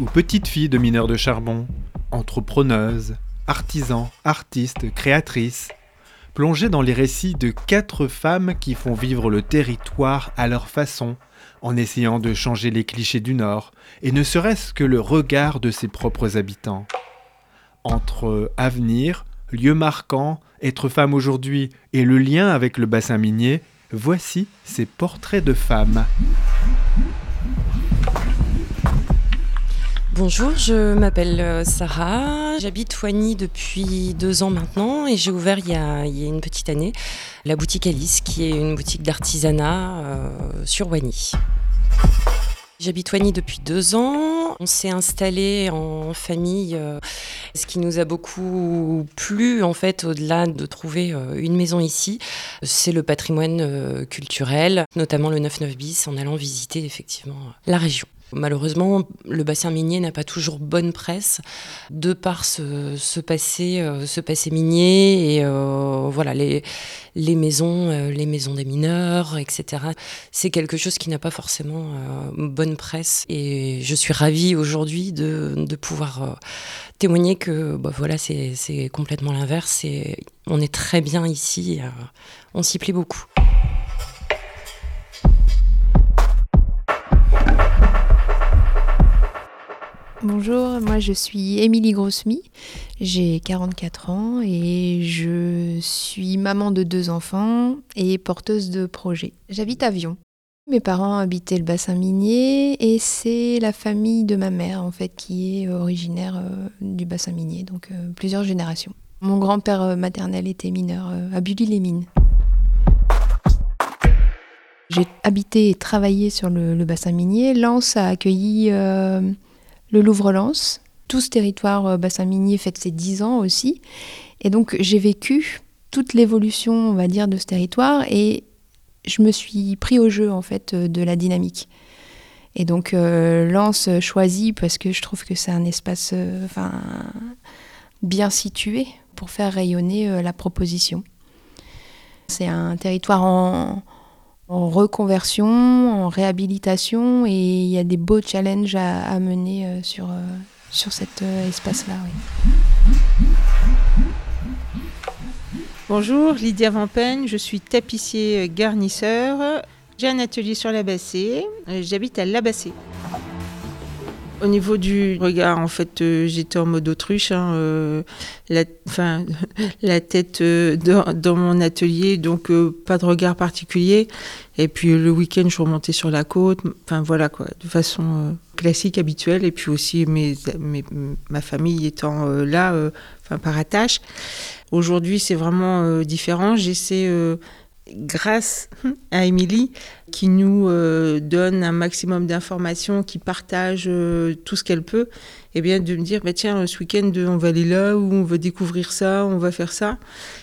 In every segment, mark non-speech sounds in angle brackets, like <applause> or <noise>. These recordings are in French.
ou petite fille de mineurs de charbon, entrepreneuse, artisan, artiste, créatrice, plongée dans les récits de quatre femmes qui font vivre le territoire à leur façon, en essayant de changer les clichés du Nord, et ne serait-ce que le regard de ses propres habitants. Entre avenir, lieu marquant, être femme aujourd'hui et le lien avec le bassin minier, voici ces portraits de femmes. Bonjour, je m'appelle euh, Sarah, j'habite Foigny depuis deux ans maintenant et j'ai ouvert il y, a, une petite année la boutique Alice qui est une boutique d'artisanat euh, sur Wany. J'habite Foigny depuis deux ans. On s'est installé en famille, euh, ce qui nous a beaucoup plu en fait, au-delà de trouver une maison ici, c'est le patrimoine culturel, notamment le 99 bis, en allant visiter effectivement la région. Malheureusement, le bassin minier n'a pas toujours bonne presse de par ce, passé, euh, passé minier et euh, voilà les, maisons, euh, les maisons des mineurs, etc. C'est quelque chose qui n'a pas forcément bonne presse et je suis ravie aujourd'hui de, pouvoir témoigner que bah, voilà c'est complètement l'inverse on est très bien ici, on s'y plaît beaucoup. Bonjour, moi je suis Émilie Grossmy, j'ai 44 ans et je suis maman de deux enfants et porteuse de projets. J'habite à Vion. Mes parents habitaient le bassin minier et c'est la famille de ma mère en fait qui est originaire euh, du bassin minier, donc euh, plusieurs générations. Mon grand-père euh, maternel était mineur à Bully-les-Mines. J'ai habité et travaillé sur le, bassin minier. Lens a accueilli le Louvre-Lens. Tout ce territoire euh, bassin minier fête ses 10 ans aussi. Et donc j'ai vécu toute l'évolution, on va dire, de ce territoire et je me suis pris au jeu en fait euh, de la dynamique. Et donc euh, Lens choisi parce que je trouve que c'est un espace enfin, bien situé pour faire rayonner la proposition. C'est un territoire en, en reconversion, en réhabilitation, et il y a des beaux challenges à, mener euh, sur, euh, sur cet euh, espace-là. Bonjour, Lydia Vampeigne, je suis tapissier garnisseur. J'ai un atelier sur la Bassée, j'habite à La Bassée. Au niveau du regard, en fait, euh, j'étais en mode autruche, hein, euh, la, <laughs> la tête euh, dans, mon atelier, donc pas de regard particulier. Et puis le week-end, je remontée sur la côte, enfin voilà quoi, de façon classique, habituelle. Et puis aussi mes, ma famille étant là, enfin par attache. Aujourd'hui, c'est vraiment différent. J'essaie grâce à Émilie qui nous euh, donne un maximum d'informations, qui partage euh, tout ce qu'elle peut, et eh bien de me dire bah, tiens ce week-end on va aller là ou on va découvrir ça, on va faire ça.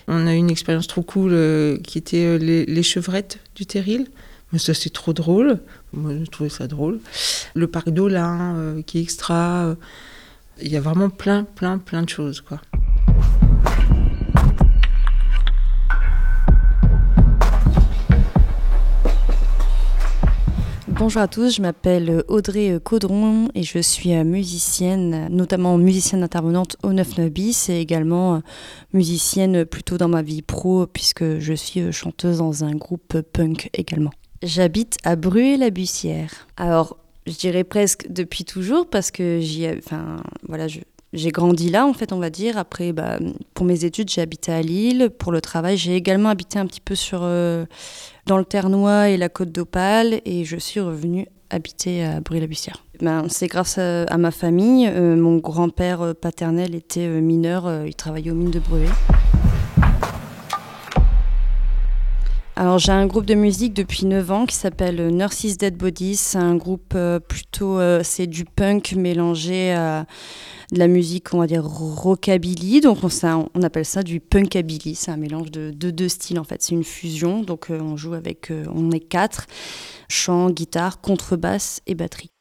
On a eu une expérience trop cool euh, qui était les, chevrettes du Terril. Mais ça c'est trop drôle. Moi je trouvais ça drôle. Le parc d'Olin qui est extra. Il y a vraiment plein plein plein de choses quoi. Bonjour à tous, je m'appelle Audrey Caudron et je suis musicienne, notamment musicienne intervenante au 99 bis et également musicienne plutôt dans ma vie pro puisque je suis chanteuse dans un groupe punk également. J'habite à Bruay-la-Bussière. Alors, je dirais presque depuis toujours parce que j'y, enfin, voilà, j'ai grandi là, en fait, on va dire. Après, bah, pour mes études, j'ai habité à Lille. Pour le travail, j'ai également habité un petit peu sur euh, dans le Ternois et la Côte d'Opale et je suis revenue habiter à Bruy-la-Bussière. Ben, c'est grâce à, ma famille. Euh, mon grand-père euh, paternel était mineur, il travaillait aux mines de Bruy. Alors j'ai un groupe de musique depuis 9 ans qui s'appelle Nurses Dead Bodies. C'est un groupe plutôt, c'est du punk mélangé à de la musique, on va dire rockabilly. Donc on, appelle ça du punkabilly. C'est un mélange de, deux styles en fait. C'est une fusion. Donc euh, on joue avec, euh, on est quatre, chant, guitare, contrebasse et batterie.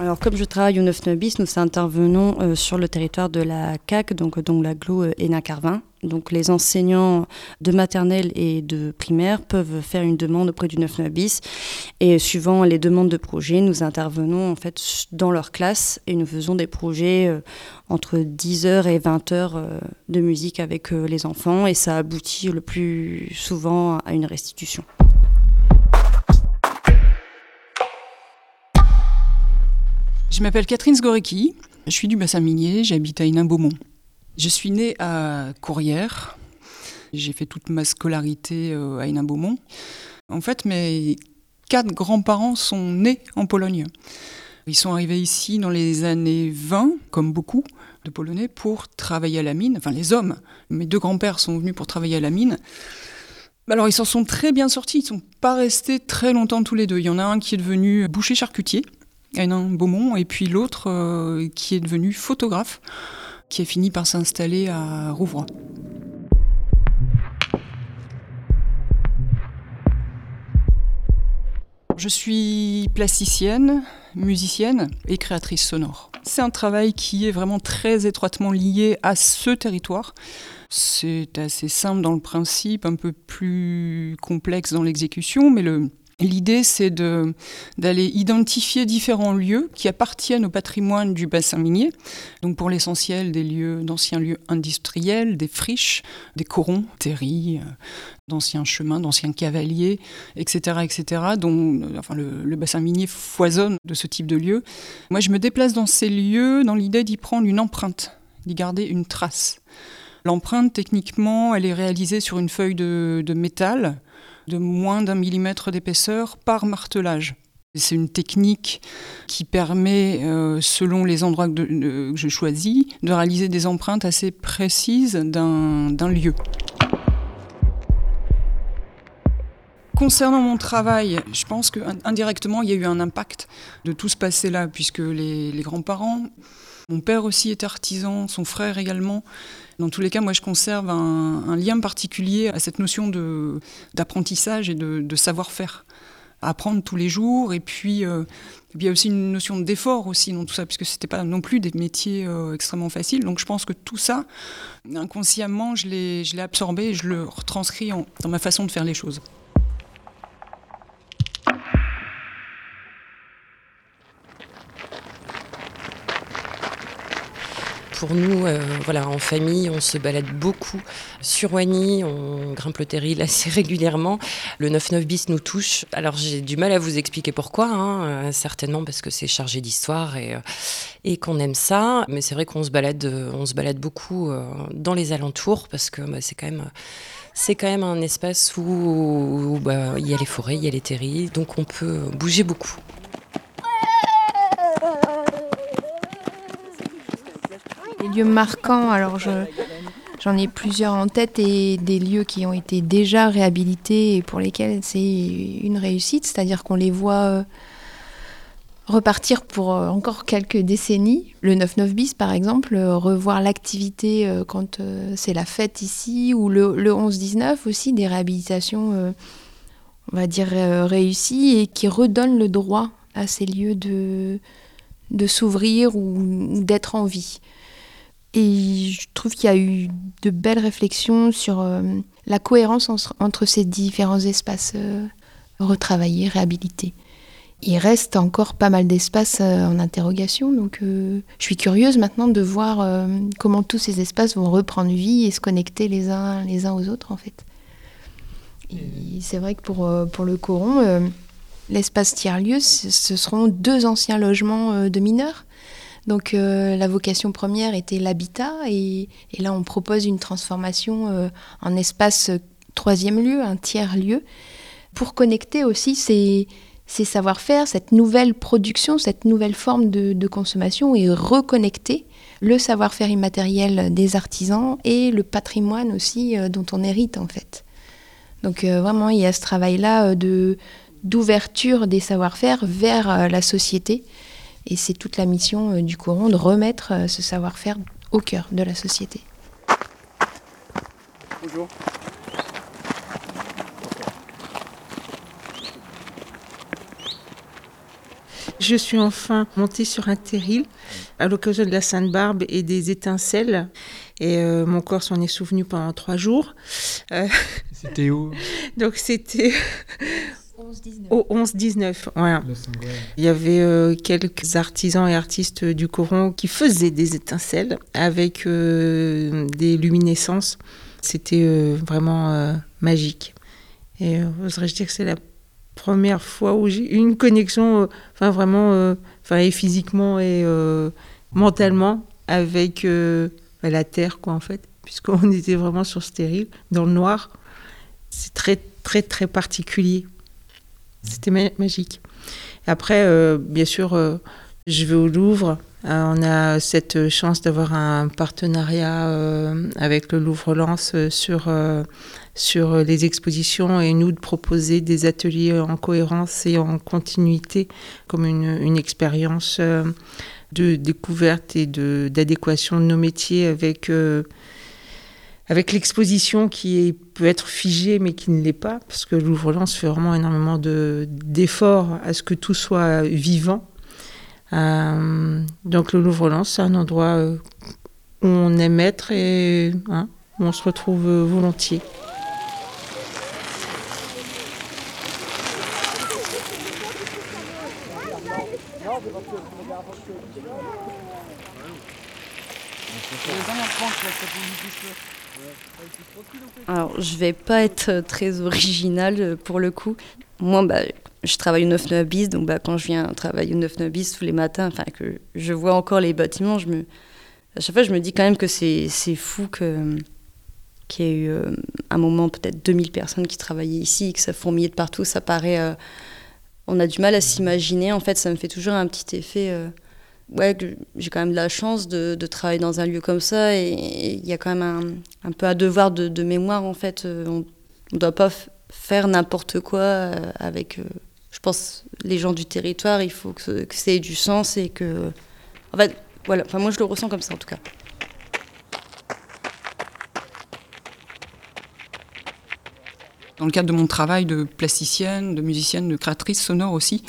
alors, comme je travaille au 9 bis, nous intervenons euh, sur le territoire de la CAC, donc dont l'aglo est Carvin. Donc, les enseignants de maternelle et de primaire peuvent faire une demande auprès du 9 bis. Et suivant les demandes de projet, nous intervenons en fait dans leur classe et nous faisons des projets euh, entre 10 heures et 20 heures euh, de musique avec les enfants. Et ça aboutit le plus souvent à une restitution. Je m'appelle Catherine Sgorecki, je suis du bassin minier, j'habite à Hénin-Beaumont. Je suis née à Courrières, j'ai fait toute ma scolarité euh, à Hénin-Beaumont. En fait, mes quatre grands-parents sont nés en Pologne. Ils sont arrivés ici dans les années 20, comme beaucoup de Polonais, pour travailler à la mine. Enfin, les hommes. Mes deux grands-pères sont venus pour travailler à la mine. Alors, ils s'en sont très bien sortis. Ils ne sont pas restés très longtemps tous les deux. Il y en a un qui est devenu boucher charcutier Hénin Beaumont, et puis l'autre euh, qui est devenu photographe, qui a fini par s'installer à Rouvroy. Je suis plasticienne, musicienne et créatrice sonore. C'est un travail qui est vraiment très étroitement lié à ce territoire. C'est assez simple dans le principe, un peu plus complexe dans l'exécution, mais le, L'idée, c'est d'aller identifier différents lieux qui appartiennent au patrimoine du bassin minier. Donc, pour l'essentiel, des lieux, d'anciens lieux industriels, des friches, des corons, terris, euh, d'anciens chemins, d'anciens cavaliers, etc., etc. dont enfin, le, bassin minier foisonne de ce type de lieux. Moi, je me déplace dans ces lieux dans l'idée d'y prendre une empreinte, d'y garder une trace. L'empreinte, techniquement, elle est réalisée sur une feuille de métal de moins d'un millimètre d'épaisseur par martelage. C'est une technique qui permet, euh, selon les endroits que, je choisis, de réaliser des empreintes assez précises d'un lieu. Concernant mon travail, je pense qu'indirectement, il y a eu un impact de tout ce passé-là, puisque les grands-parents, mon père aussi est artisan, son frère également, dans tous les cas, moi, je conserve un, lien particulier à cette notion d'apprentissage et de, savoir-faire. Apprendre tous les jours, et puis euh, il y a aussi une notion d'effort aussi dans tout ça, puisque ce n'était pas non plus des métiers euh, extrêmement faciles. Donc je pense que tout ça, inconsciemment, je l'ai absorbé et je le retranscris dans ma façon de faire les choses. Pour nous, euh, voilà, en famille, on se balade beaucoup sur Wany, on grimpe le terril assez <laughs> régulièrement. Le 9-9 bis nous touche. Alors j'ai du mal à vous expliquer pourquoi, hein, euh, certainement parce que c'est chargé d'histoire et, euh, et qu'on aime ça. Mais c'est vrai qu'on se balade, on se balade beaucoup dans les alentours parce que bah, c'est quand même c'est quand même un espace où, bah, il y a les forêts, il y a les terrils, donc on peut bouger beaucoup. Marquants, alors j'en ai plusieurs en tête et des lieux qui ont été déjà réhabilités et pour lesquels c'est une réussite, c'est-à-dire qu'on les voit euh, repartir pour euh, encore quelques décennies. Le 9-9 bis, par exemple, euh, revoir l'activité quand c'est la fête ici, ou le, 11-19 aussi, des réhabilitations, on va dire, réussies et qui redonnent le droit à ces lieux de, de s'ouvrir ou d'être en vie. Et je trouve qu'il y a eu de belles réflexions sur euh, la cohérence entre ces différents espaces euh, retravaillés, réhabilités. Il reste encore pas mal d'espaces euh, en interrogation, donc je suis curieuse maintenant de voir comment tous ces espaces vont reprendre vie et se connecter les uns, les uns aux autres en fait. C'est vrai que pour, pour le Coron, l'espace tiers-lieu, ce seront deux anciens logements de mineurs donc euh, la vocation première était l'habitat et, là on propose une transformation euh, en espace euh, troisième lieu, un tiers lieu, pour connecter aussi ces, savoir-faire, cette nouvelle production, cette nouvelle forme de, consommation et reconnecter le savoir-faire immatériel des artisans et le patrimoine aussi dont on hérite en fait. Donc vraiment il y a ce travail-là d'ouverture des savoir-faire vers la société et c'est toute la mission euh, du courant de remettre euh, ce savoir-faire au cœur de la société. Bonjour. Je suis enfin montée sur un terril à l'occasion de la Sainte-Barbe et des étincelles. Et euh, mon corps s'en est souvenu pendant trois jours. Euh, c'était où? <laughs> Donc c'était au 11-19. Voilà. Il y avait euh, quelques artisans et artistes du Coran qui faisaient des étincelles avec des luminescences. C'était vraiment magique. Et oserais-je dire que c'est la première fois où j'ai eu une connexion, euh, enfin vraiment, euh, enfin et physiquement et euh, mentalement avec bah, la terre, quoi, en fait, puisqu'on <laughs> était vraiment sur stérile, dans le noir. C'est très, très, très particulier. C'était magique. après, bien sûr, je vais au Louvre. on a cette chance d'avoir un partenariat avec le Louvre-Lens sur sur euh, les expositions et nous de proposer des ateliers en cohérence et en continuité comme une, expérience euh, de découverte et d'adéquation de, nos métiers avec, euh, avec l'exposition qui peut être figée mais qui ne l'est pas parce que l'Ouvre-Lance fait vraiment énormément d'efforts à ce que tout soit vivant. donc le Louvre-Lens, c'est un endroit où on aime être et hein, où on se retrouve volontiers. Alors, je vais pas être très originale euh, pour le coup. Moi, bah, je travaille au 9 bis, donc bah, quand je viens travailler au 9 bis tous les matins, enfin que je vois encore les bâtiments, je me, à chaque fois, je me dis quand même que c'est fou que qu'il y ait eu euh, un moment peut-être 2000 personnes qui travaillaient ici, que ça fourmillait de partout, ça paraît... Euh, on a du mal à s'imaginer, en fait, ça me fait toujours un petit effet ouais, j'ai quand même de la chance de, travailler dans un lieu comme ça et il y a quand même un, peu un devoir de, de mémoire en fait. Euh, on ne doit pas faire n'importe quoi euh, avec, euh, je pense, les gens du territoire. Il faut que, que ça ait du sens et que. En fait, voilà, enfin, moi je le ressens comme ça en tout cas. Dans le cadre de mon travail de plasticienne, de musicienne, de créatrice sonore aussi,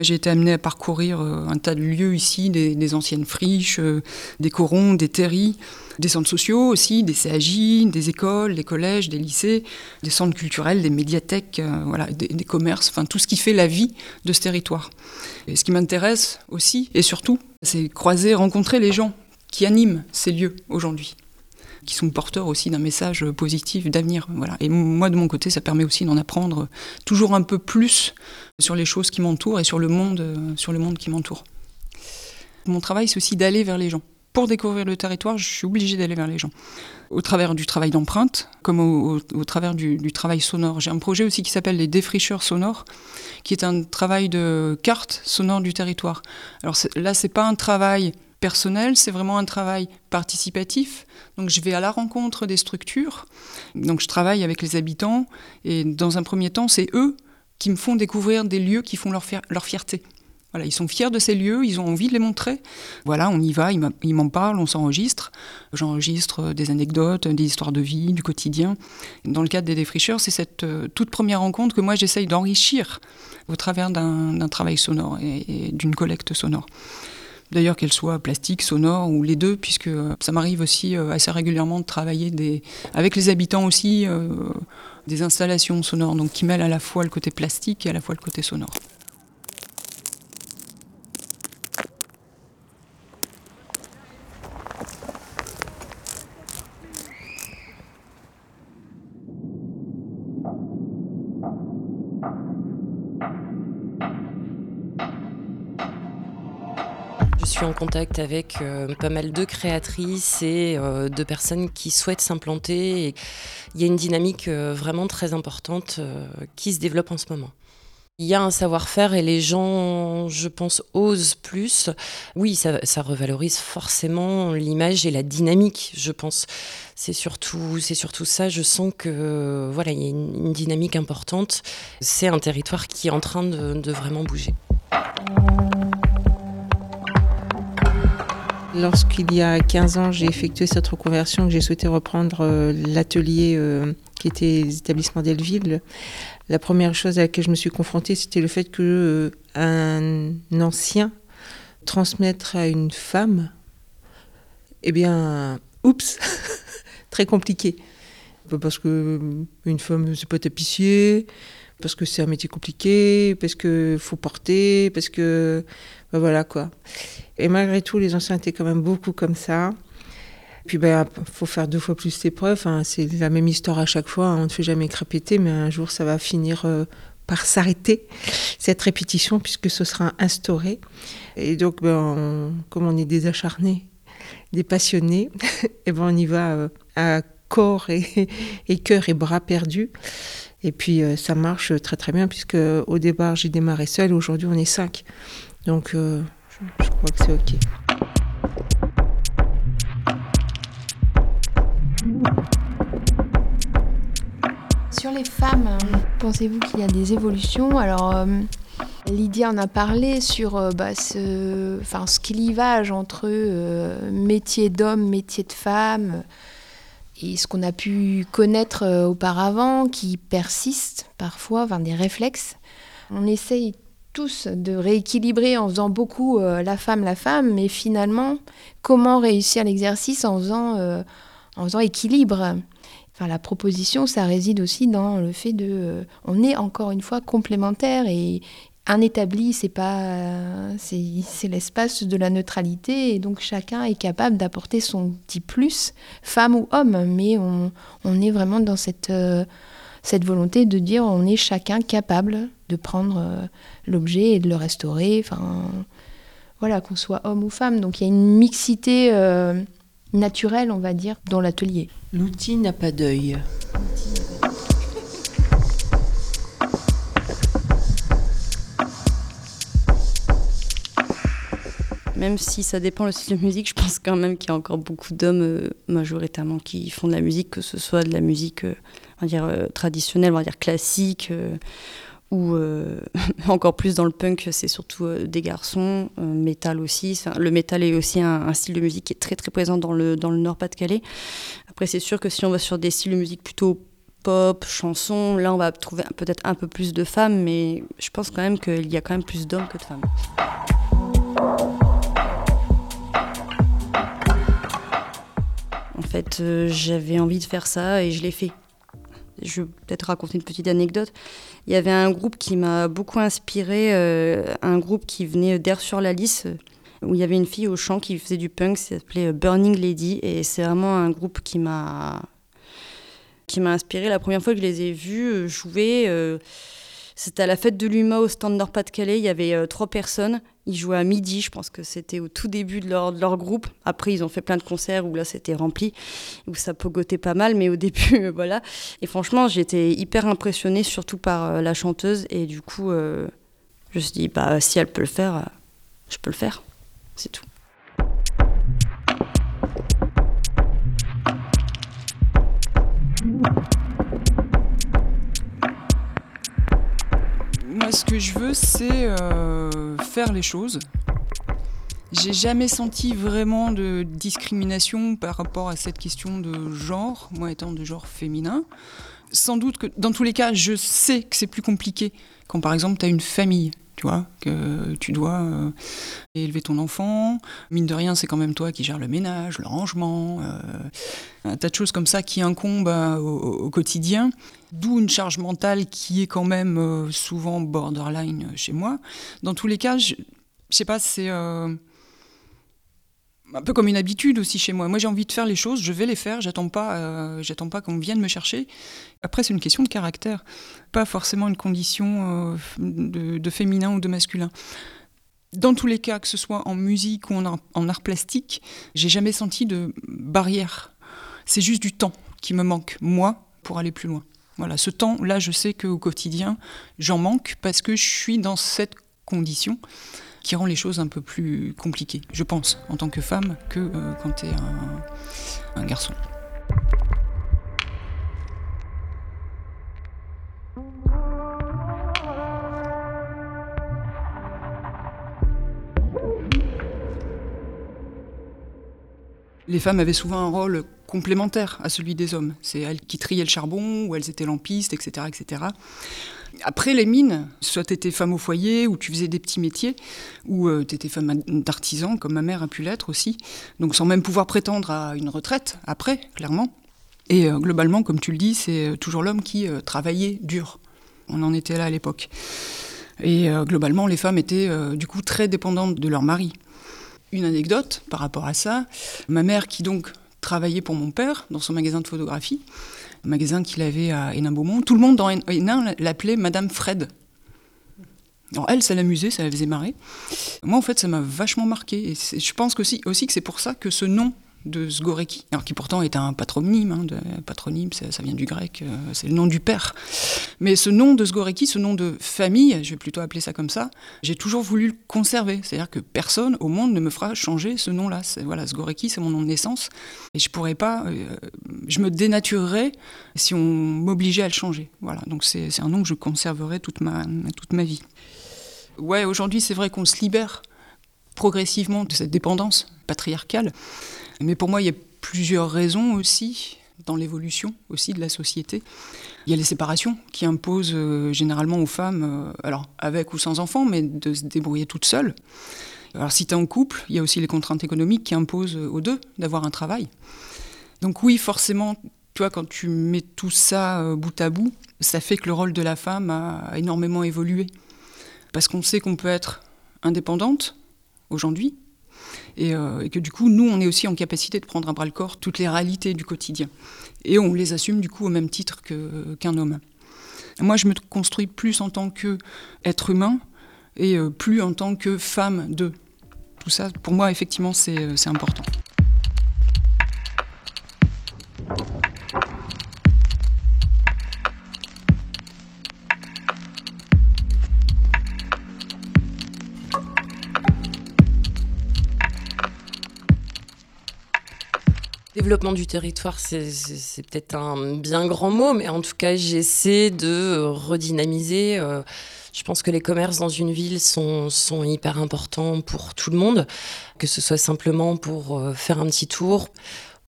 j'ai été amenée à parcourir euh, un tas de lieux ici, des, anciennes friches, euh, des corons, des terris, des centres sociaux aussi, des CAJ, des écoles, des collèges, des lycées, des centres culturels, des médiathèques, euh, voilà, des, des, commerces, enfin tout ce qui fait la vie de ce territoire. Et ce qui m'intéresse aussi et surtout, c'est croiser, rencontrer les gens qui animent ces lieux aujourd'hui qui sont porteurs aussi d'un message positif d'avenir. Voilà. Et moi, de mon côté, ça permet aussi d'en apprendre toujours un peu plus sur les choses qui m'entourent et sur le monde, sur le monde qui m'entoure. Mon travail, c'est aussi d'aller vers les gens. Pour découvrir le territoire, je suis obligée d'aller vers les gens. Au travers du travail d'empreinte, comme au, travers du, du, travail sonore. J'ai un projet aussi qui s'appelle les défricheurs sonores, qui est un travail de carte sonore du territoire. Alors là, c'est pas un travail personnel, c'est vraiment un travail participatif. Donc je vais à la rencontre des structures. Donc je travaille avec les habitants et dans un premier temps, c'est eux qui me font découvrir des lieux qui font leur, leur fierté. Voilà, ils sont fiers de ces lieux, ils ont envie de les montrer. Voilà, on y va, ils m'en parlent, on s'enregistre. J'enregistre des anecdotes, des histoires de vie, du quotidien. Dans le cadre des défricheurs, c'est cette euh, toute première rencontre que moi j'essaye d'enrichir au travers d'un travail sonore et d'une collecte sonore. D'ailleurs, qu'elle soit plastique, sonore ou les deux, puisque euh, ça m'arrive aussi euh, assez régulièrement de travailler des, avec les habitants aussi euh, des installations sonores, donc qui mêlent à la fois le côté plastique et à la fois le côté sonore. Contact avec euh, pas mal de créatrices et euh, de personnes qui souhaitent s'implanter. Il y a une dynamique euh, vraiment très importante qui se développe en ce moment. Il y a un savoir-faire et les gens, je pense, osent plus. Oui, ça, revalorise forcément l'image et la dynamique, je pense. C'est surtout, c'est surtout ça. Je sens que voilà, il y a une, dynamique importante. C'est un territoire qui est en train de vraiment bouger. Lorsqu'il y a 15 ans, j'ai effectué cette reconversion, que j'ai souhaité reprendre euh, l'atelier euh, qui était les établissements d'Elville, la première chose à laquelle je me suis confrontée, c'était le fait que euh, un ancien transmettre à une femme, eh bien, oups, <laughs> très compliqué. Parce que une femme, c'est pas tapissier, parce que c'est un métier compliqué, parce qu'il faut porter, parce que. Ben voilà quoi. Et malgré tout, les anciens étaient quand même beaucoup comme ça. Puis, ben, faut faire deux fois plus d'épreuves. Hein. C'est la même histoire à chaque fois. On ne fait jamais crépiter, mais un jour, ça va finir euh, par s'arrêter, cette répétition, puisque ce sera instauré. Et donc, ben, comme on est des acharnés, des passionnés, et <laughs> eh ben, on y va euh, à corps et, <laughs> et cœur et bras perdus. Et puis, euh, ça marche très très bien, puisque au départ, j'ai démarré seul. Aujourd'hui, on est cinq. Donc, je, je crois que c'est OK. Sur les femmes, pensez-vous qu'il y a des évolutions? Alors, euh, Lydia en a parlé sur euh, bah, ce, ce clivage entre euh, métier d'homme, métier de femme, et ce qu'on a pu connaître auparavant, qui persiste parfois, des réflexes. On essaye tous de rééquilibrer en faisant beaucoup la femme, la femme, mais finalement, comment réussir l'exercice en faisant, en faisant équilibre? Enfin, la proposition, ça réside aussi dans le fait de, euh, on est encore une fois complémentaires et un établi, c'est pas, c'est l'espace de la neutralité et donc chacun est capable d'apporter son petit plus, femme ou homme, mais on, on est vraiment dans cette euh, cette volonté de dire on est chacun capable de prendre euh, l'objet et de le restaurer, enfin voilà qu'on soit homme ou femme. Donc il y a une mixité naturelle, on va dire, dans l'atelier. L'outil n'a pas d'œil. Même si ça dépend le style de musique, je pense quand même qu'il y a encore beaucoup d'hommes euh, majoritairement qui font de la musique, que ce soit de la musique euh, on va dire, euh, traditionnelle, on va dire classique, ou euh, <laughs> encore plus dans le punk, c'est surtout euh, des garçons, euh, métal aussi. Le métal est aussi un, style de musique qui est très très présent dans le, dans le Nord-Pas-de-Calais. Après, c'est sûr que si on va sur des styles de musique plutôt pop, chanson, là on va trouver peut-être un peu plus de femmes, mais je pense quand même qu'il y a quand même plus d'hommes que de femmes. En fait, j'avais envie de faire ça et je l'ai fait je vais peut-être raconter une petite anecdote. Il y avait un groupe qui m'a beaucoup inspiré, euh, un groupe qui venait d'Air sur la Lys, où il y avait une fille au chant qui faisait du punk, ça s'appelait euh, Burning Lady, et c'est vraiment un groupe qui m'a qui m'a inspiré. La première fois que je les ai vus euh, jouer, c'était à la fête de l'UMA au stand Nord-Pas-de-Calais. Il y avait trois personnes ils jouaient à midi, je pense que c'était au tout début de leur, groupe. Après, ils ont fait plein de concerts où là, c'était rempli, où ça pogotait pas mal, mais au <laughs> début, voilà. Et franchement, j'étais hyper impressionnée, surtout par euh, la chanteuse. Et du coup, euh, je me suis dit, bah, si elle peut le faire, euh, je peux le faire. C'est tout. Moi, ce que je veux, c'est euh, faire les choses. J'ai jamais senti vraiment de discrimination par rapport à cette question de genre, moi étant de genre féminin. Sans doute que dans tous les cas, je sais que c'est plus compliqué quand par exemple tu as une famille tu vois, que tu dois euh, élever ton enfant. Mine de rien, c'est quand même toi qui gères le ménage, le rangement, euh, un tas de choses comme ça qui incombent euh, au, quotidien. D'où une charge mentale qui est quand même souvent borderline chez moi. Dans tous les cas, je, je sais pas, c'est un peu comme une habitude aussi chez moi. Moi, j'ai envie de faire les choses, je vais les faire, j'attends pas, euh, j'attends pas qu'on vienne me chercher. Après, c'est une question de caractère, pas forcément une condition euh, de, féminin ou de masculin. Dans tous les cas, que ce soit en musique ou en art, en plastique, j'ai jamais senti de barrière. C'est juste du temps qui me manque, moi, pour aller plus loin. Voilà, ce temps-là, je sais qu'au quotidien, j'en manque parce que je suis dans cette condition qui rend les choses un peu plus compliquées, je pense, en tant que femme, que euh, quand tu es un garçon. Les femmes avaient souvent un rôle complémentaire à celui des hommes. C'est elles qui triaient le charbon, ou elles étaient lampistes, etc. etc. Après les mines, soit tu étais femme au foyer, ou tu faisais des petits métiers, ou euh, tu étais femme d'artisan, comme ma mère a pu l'être aussi, donc sans même pouvoir prétendre à une retraite après, clairement. Et euh, globalement, comme tu le dis, c'est euh, toujours l'homme qui travaillait dur. On en était là à l'époque. Et globalement, les femmes étaient du coup très dépendantes de leur mari. Une anecdote par rapport à ça, ma mère qui donc travaillait pour mon père dans son magasin de photographie, magasin qu'il avait à Hénin-Beaumont. Tout le monde dans Hénin l'appelait Madame Fred. Alors elle, ça l'amusait, ça la faisait marrer. Moi, en fait, ça m'a vachement marqué. Et je pense aussi, aussi que c'est pour ça que ce nom de Zgoreki, alors qui pourtant est un patronyme, hein, patronyme ça, vient du grec, euh, c'est le nom du père. Mais ce nom de Zgoreki, ce nom de famille, je vais plutôt appeler ça comme ça, j'ai toujours voulu le conserver. C'est-à-dire que personne au monde ne me fera changer ce nom-là. Voilà, Zgoreki, c'est mon nom de naissance, et je pourrais pas, euh, je me dénaturerais si on m'obligeait à le changer. Voilà, donc c'est un nom que je conserverai toute ma, toute ma vie. Ouais, aujourd'hui, c'est vrai qu'on se libère progressivement de cette dépendance patriarcale. Mais pour moi, il y a plusieurs raisons aussi dans l'évolution aussi de la société. Il y a les séparations qui imposent euh, généralement aux femmes, euh, alors avec ou sans enfants, mais de se débrouiller toutes seules. Alors si tu es en couple, il y a aussi les contraintes économiques qui imposent aux deux d'avoir un travail. Donc oui, forcément, tu vois, quand tu mets tout ça euh, bout à bout, ça fait que le rôle de la femme a énormément évolué. Parce qu'on sait qu'on peut être indépendante aujourd'hui, euh, et, que du coup, nous, on est aussi en capacité de prendre à bras le corps toutes les réalités du quotidien. Et on les assume du coup au même titre qu'un homme. Moi, je me construis plus en tant qu'être humain et euh, plus en tant que femme de. Tout ça, pour moi, effectivement, c'est euh, important. Développement du territoire, c'est peut-être un bien grand mot, mais en tout cas, j'essaie de redynamiser. Euh, je pense que les commerces dans une ville sont, hyper importants pour tout le monde, que ce soit simplement pour euh, faire un petit tour.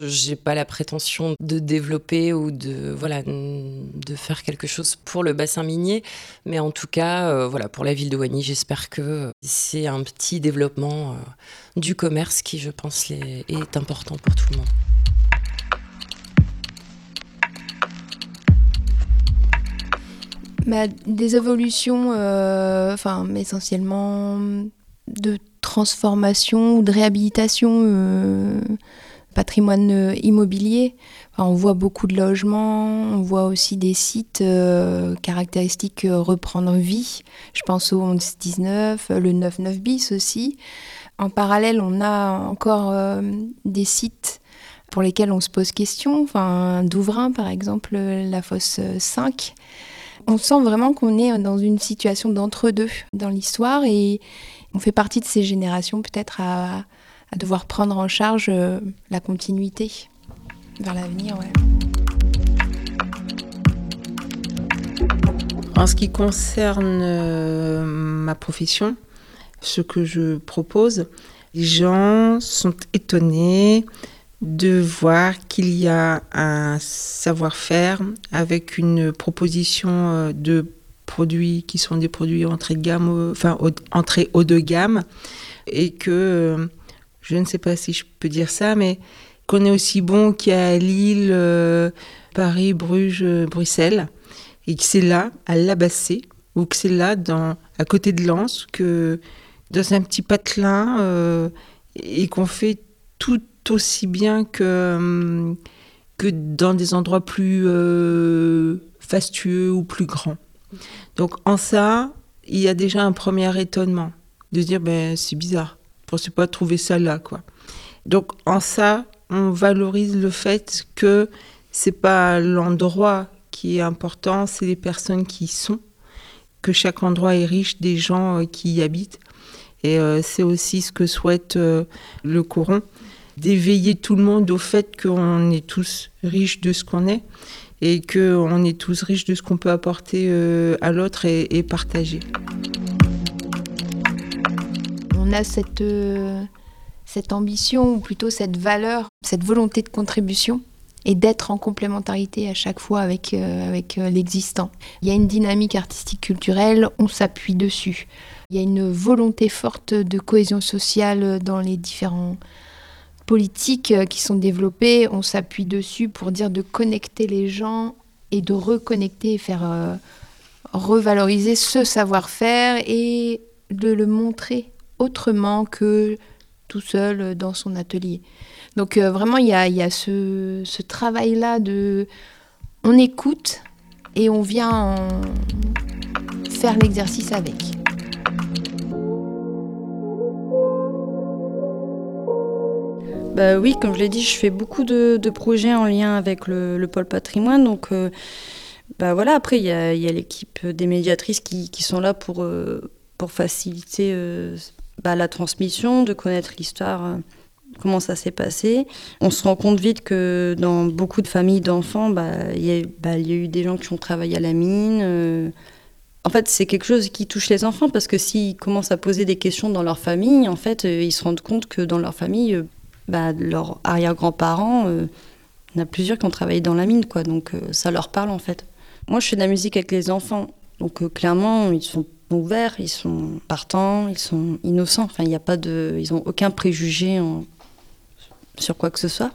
J'ai pas la prétention de développer ou de voilà de faire quelque chose pour le bassin minier, mais en tout cas euh, voilà pour la ville de Wany, j'espère que c'est un petit développement du commerce qui je pense est important pour tout le monde. Bah, des évolutions, euh, enfin, essentiellement de transformation ou de réhabilitation euh, patrimoine euh, immobilier. on voit beaucoup de logements, on voit aussi des sites caractéristiques reprendre vie. Je pense au 11-19, le 9-9 bis aussi. En parallèle, on a encore des sites pour lesquels on se pose question. Enfin, Douvrin, par exemple, la fosse 5 on sent vraiment qu'on est dans une situation d'entre-deux dans l'histoire et on fait partie de ces générations peut-être à, devoir prendre en charge euh, la continuité vers l'avenir. En ce qui concerne euh, ma profession, ce que je propose, les gens sont étonnés de voir qu'il y a un savoir-faire avec une proposition euh, de produits qui sont des produits entrée de gamme, enfin entrée haut de gamme, et que euh, je ne sais pas si je peux dire ça, mais qu'on est aussi bon qu'à Lille, euh, Paris, Bruges, Bruxelles, et que c'est là, à l'Abassé, ou que c'est là, dans, à côté de Lens, que dans un petit patelin, et qu'on fait tout aussi bien que, hum, que dans des endroits plus euh, fastueux ou plus grands. Donc en ça, il y a déjà un premier étonnement de dire ben c'est bizarre, je pensais pas trouver ça là quoi. Donc en ça, on valorise le fait que c'est pas l'endroit qui est important, c'est les personnes qui y sont, que chaque endroit est riche des gens euh, qui y habitent. Et euh, c'est aussi ce que souhaite le coron d'éveiller tout le monde au fait qu'on est tous riches de ce qu'on est et qu'on est tous riches de ce qu'on peut apporter euh, à l'autre et, partager. On a cette, euh, cette ambition, ou plutôt cette valeur, cette volonté de contribution et d'être en complémentarité à chaque fois avec, euh, avec euh, l'existant. Il y a une dynamique artistique culturelle, on s'appuie dessus. Il y a une volonté forte de cohésion sociale dans les différents politiques euh, qui sont développées, on s'appuie dessus pour dire de connecter les gens et de reconnecter et faire revaloriser ce savoir-faire et de le montrer autrement que tout seul dans son atelier. Donc euh, vraiment, il y a, ce, travail-là de... On écoute et on vient faire l'exercice avec. Bah oui, comme je l'ai dit, je fais beaucoup de, projets en lien avec le, pôle patrimoine. Donc, euh, bah voilà, après, il y a, l'équipe des médiatrices qui, sont là pour, euh, pour faciliter bah, la transmission, de connaître l'histoire comment ça s'est passé. On se rend compte vite que dans beaucoup de familles d'enfants, bah, il y, a eu des gens qui ont travaillé à la mine. Euh. En fait, c'est quelque chose qui touche les enfants parce que s'ils commencent à poser des questions dans leur famille, en fait, euh, ils se rendent compte que dans leur famille, euh, bah, leurs arrière-grands-parents, il y en a plusieurs qui ont travaillé dans la mine, quoi. Donc ça leur parle en fait. Moi, je fais de la musique avec les enfants, donc clairement, ils sont ouverts, ils sont partants, ils sont innocents. Enfin, il n'y a pas de, ils ont aucun préjugé sur quoi que ce soit.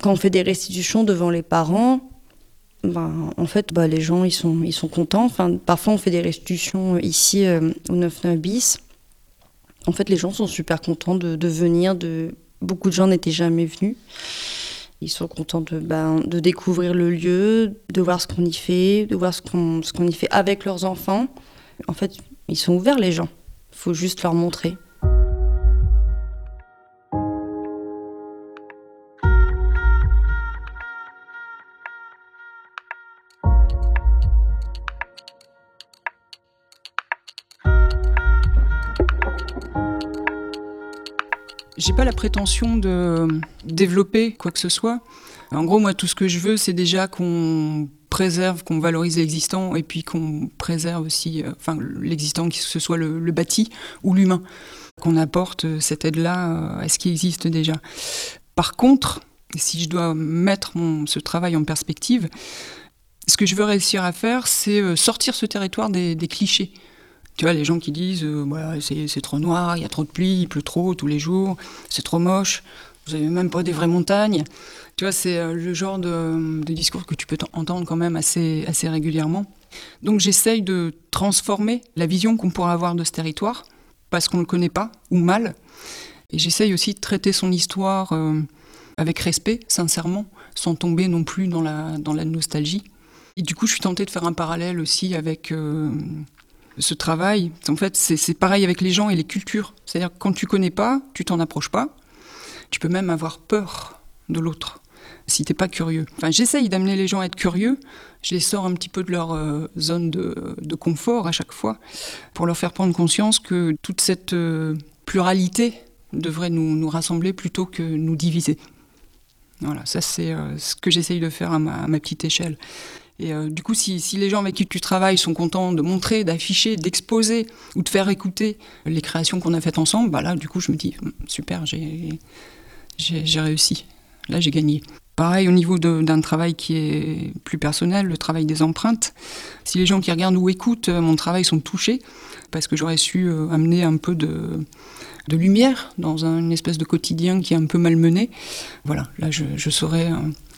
Quand on fait des restitutions devant les parents, ben, en fait, bah, les gens ils sont, ils sont contents. Enfin, parfois, on fait des restitutions ici euh, au 9-9 bis. En fait, les gens sont super contents de, venir. De... Beaucoup de gens n'étaient jamais venus. Ils sont contents de, ben, de découvrir le lieu, de voir ce qu'on y fait, de voir ce qu'on qu'on y fait avec leurs enfants. En fait, ils sont ouverts, les gens. Il faut juste leur montrer. J'ai pas la prétention de développer quoi que ce soit. En gros, moi, tout ce que je veux, c'est déjà qu'on préserve, qu'on valorise l'existant et puis qu'on préserve aussi euh, enfin, l'existant, que ce soit le, bâti ou l'humain, qu'on apporte euh, cette aide-là euh, à ce qui existe déjà. Par contre, si je dois mettre ce travail en perspective, ce que je veux réussir à faire, c'est sortir ce territoire des clichés. Tu vois, les gens qui disent euh, c'est trop noir, il y a trop de pluie, il pleut trop tous les jours, c'est trop moche, vous n'avez même pas des vraies montagnes. Tu vois, c'est euh, le genre de, discours que tu peux entendre quand même assez, assez régulièrement. Donc j'essaye de transformer la vision qu'on pourrait avoir de ce territoire, parce qu'on ne le connaît pas, ou mal. Et j'essaye aussi de traiter son histoire euh, avec respect, sincèrement, sans tomber non plus dans la, dans la nostalgie. Et du coup, je suis tentée de faire un parallèle aussi avec ce travail, en fait, c'est pareil avec les gens et les cultures. C'est-à-dire que quand tu connais pas, tu t'en approches pas. Tu peux même avoir peur de l'autre si t'es pas curieux. Enfin, j'essaye d'amener les gens à être curieux. Je les sors un petit peu de leur euh, zone de, confort à chaque fois pour leur faire prendre conscience que toute cette euh, pluralité devrait nous, rassembler plutôt que nous diviser. Voilà, ça c'est euh, ce que j'essaye de faire à ma petite échelle. Et euh, du coup, si, les gens avec qui tu travailles sont contents de montrer, d'afficher, d'exposer ou de faire écouter les créations qu'on a faites ensemble, bah là, du coup, je me dis, hum, super, j'ai réussi. Là, j'ai gagné. Pareil au niveau d'un travail qui est plus personnel, le travail des empreintes. Si les gens qui regardent ou écoutent euh, mon travail sont touchés, parce que j'aurais su euh, amener un peu de, lumière dans une espèce de quotidien qui est un peu malmené, voilà, là je, je saurais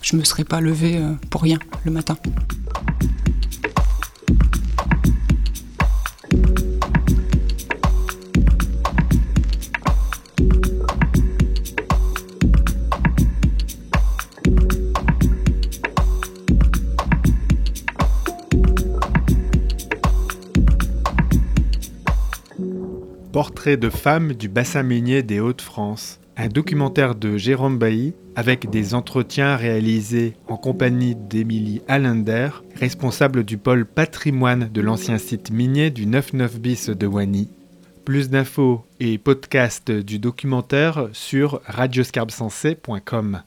je me serais pas levée euh, pour rien le matin. Portrait de femme du bassin minier des Hauts-de-France un documentaire de Jérôme Bailly avec des entretiens réalisés en compagnie d'Émilie Allender, responsable du pôle patrimoine de l'ancien site minier du 99 bis de Wany. Plus d'infos et podcasts du documentaire sur radioscarbsensé.com.